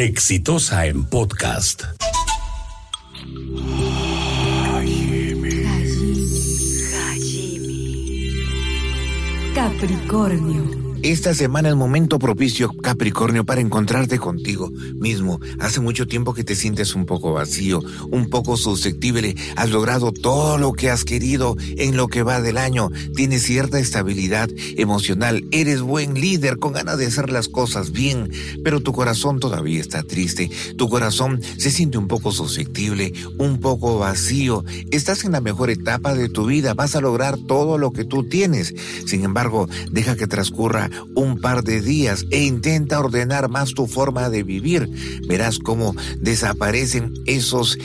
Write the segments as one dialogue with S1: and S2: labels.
S1: Exitosa en podcast.
S2: Capricornio.
S3: Esta semana es momento propicio, Capricornio, para encontrarte contigo mismo. Hace mucho tiempo que te sientes un poco vacío, un poco susceptible. Has logrado todo lo que has querido en lo que va del año. Tienes cierta estabilidad emocional. Eres buen líder con ganas de hacer las cosas bien, pero tu corazón todavía está triste. Tu corazón se siente un poco susceptible, un poco vacío. Estás en la mejor etapa de tu vida. Vas a lograr todo lo que tú tienes. Sin embargo, deja que transcurra un par de días e intenta ordenar más tu forma de vivir. Verás cómo desaparecen esos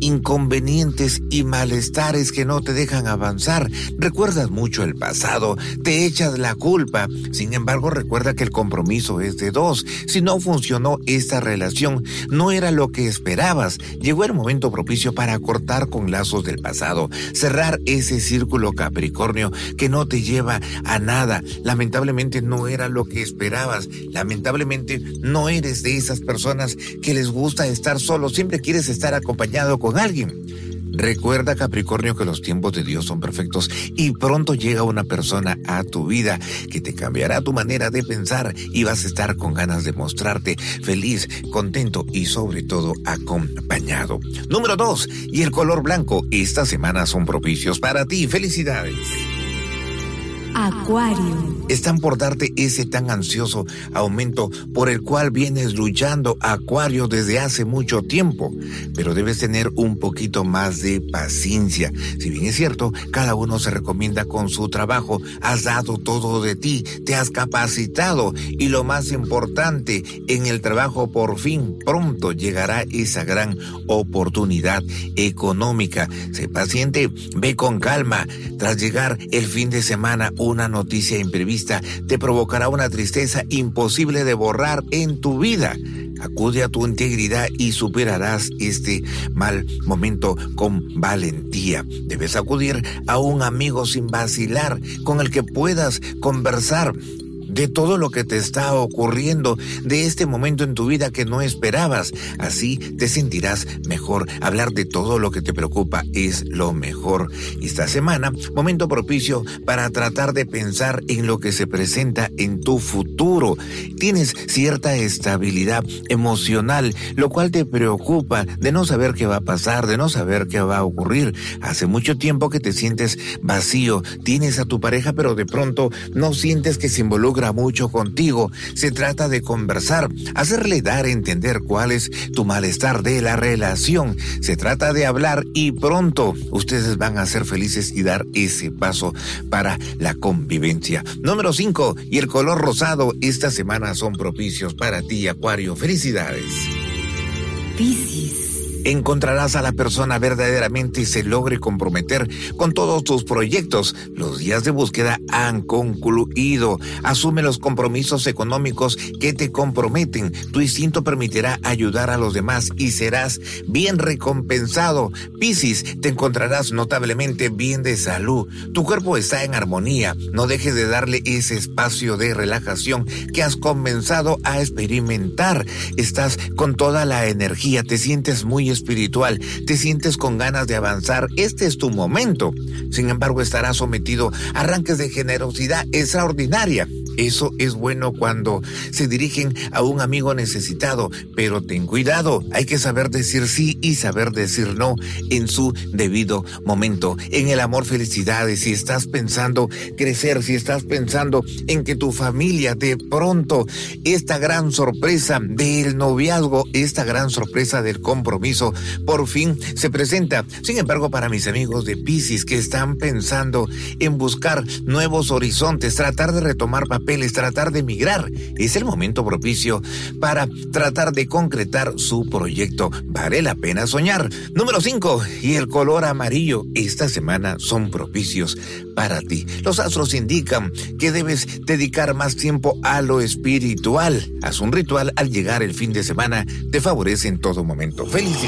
S3: inconvenientes y malestares que no te dejan avanzar. Recuerdas mucho el pasado, te echas la culpa. Sin embargo, recuerda que el compromiso es de dos. Si no funcionó esta relación, no era lo que esperabas. Llegó el momento propicio para cortar con lazos del pasado, cerrar ese círculo Capricornio que no te lleva a nada. Lamentablemente no era lo que esperabas. Lamentablemente no eres de esas personas que les gusta estar solo, siempre quieres estar acompañado con alguien. Recuerda Capricornio que los tiempos de Dios son perfectos y pronto llega una persona a tu vida que te cambiará tu manera de pensar y vas a estar con ganas de mostrarte feliz, contento y sobre todo acompañado. Número 2. Y el color blanco. Esta semana son propicios para ti. Felicidades.
S2: Acuario.
S3: Están por darte ese tan ansioso aumento por el cual vienes luchando, Acuario, desde hace mucho tiempo. Pero debes tener un poquito más de paciencia. Si bien es cierto, cada uno se recomienda con su trabajo. Has dado todo de ti, te has capacitado y lo más importante, en el trabajo por fin pronto llegará esa gran oportunidad económica. Sé paciente, ve con calma. Tras llegar el fin de semana, una noticia imprevista te provocará una tristeza imposible de borrar en tu vida. Acude a tu integridad y superarás este mal momento con valentía. Debes acudir a un amigo sin vacilar con el que puedas conversar de todo lo que te está ocurriendo, de este momento en tu vida que no esperabas. Así te sentirás mejor. Hablar de todo lo que te preocupa es lo mejor. Esta semana, momento propicio para tratar de pensar en lo que se presenta en tu futuro. Tienes cierta estabilidad emocional, lo cual te preocupa de no saber qué va a pasar, de no saber qué va a ocurrir. Hace mucho tiempo que te sientes vacío, tienes a tu pareja, pero de pronto no sientes que se involucra mucho contigo. Se trata de conversar, hacerle dar a entender cuál es tu malestar de la relación. Se trata de hablar y pronto ustedes van a ser felices y dar ese paso para la convivencia. Número 5. Y el color rosado esta semana son propicios para ti, Acuario. Felicidades.
S2: Piscis
S3: encontrarás a la persona verdaderamente se logre comprometer con todos tus proyectos. Los días de búsqueda han concluido. Asume los compromisos económicos que te comprometen. Tu instinto permitirá ayudar a los demás y serás bien recompensado. Piscis, te encontrarás notablemente bien de salud. Tu cuerpo está en armonía. No dejes de darle ese espacio de relajación que has comenzado a experimentar. Estás con toda la energía, te sientes muy espiritual, te sientes con ganas de avanzar, este es tu momento. Sin embargo, estarás sometido a arranques de generosidad extraordinaria. Eso es bueno cuando se dirigen a un amigo necesitado, pero ten cuidado, hay que saber decir sí y saber decir no en su debido momento. En el amor, felicidades, si estás pensando crecer, si estás pensando en que tu familia de pronto, esta gran sorpresa del noviazgo, esta gran sorpresa del compromiso, por fin se presenta. Sin embargo, para mis amigos de Pisces que están pensando en buscar nuevos horizontes, tratar de retomar papel, tratar de emigrar. Es el momento propicio para tratar de concretar su proyecto. Vale la pena soñar. Número 5. Y el color amarillo. Esta semana son propicios para ti. Los astros indican que debes dedicar más tiempo a lo espiritual. Haz un ritual al llegar el fin de semana. Te favorece en todo momento. Felicidades.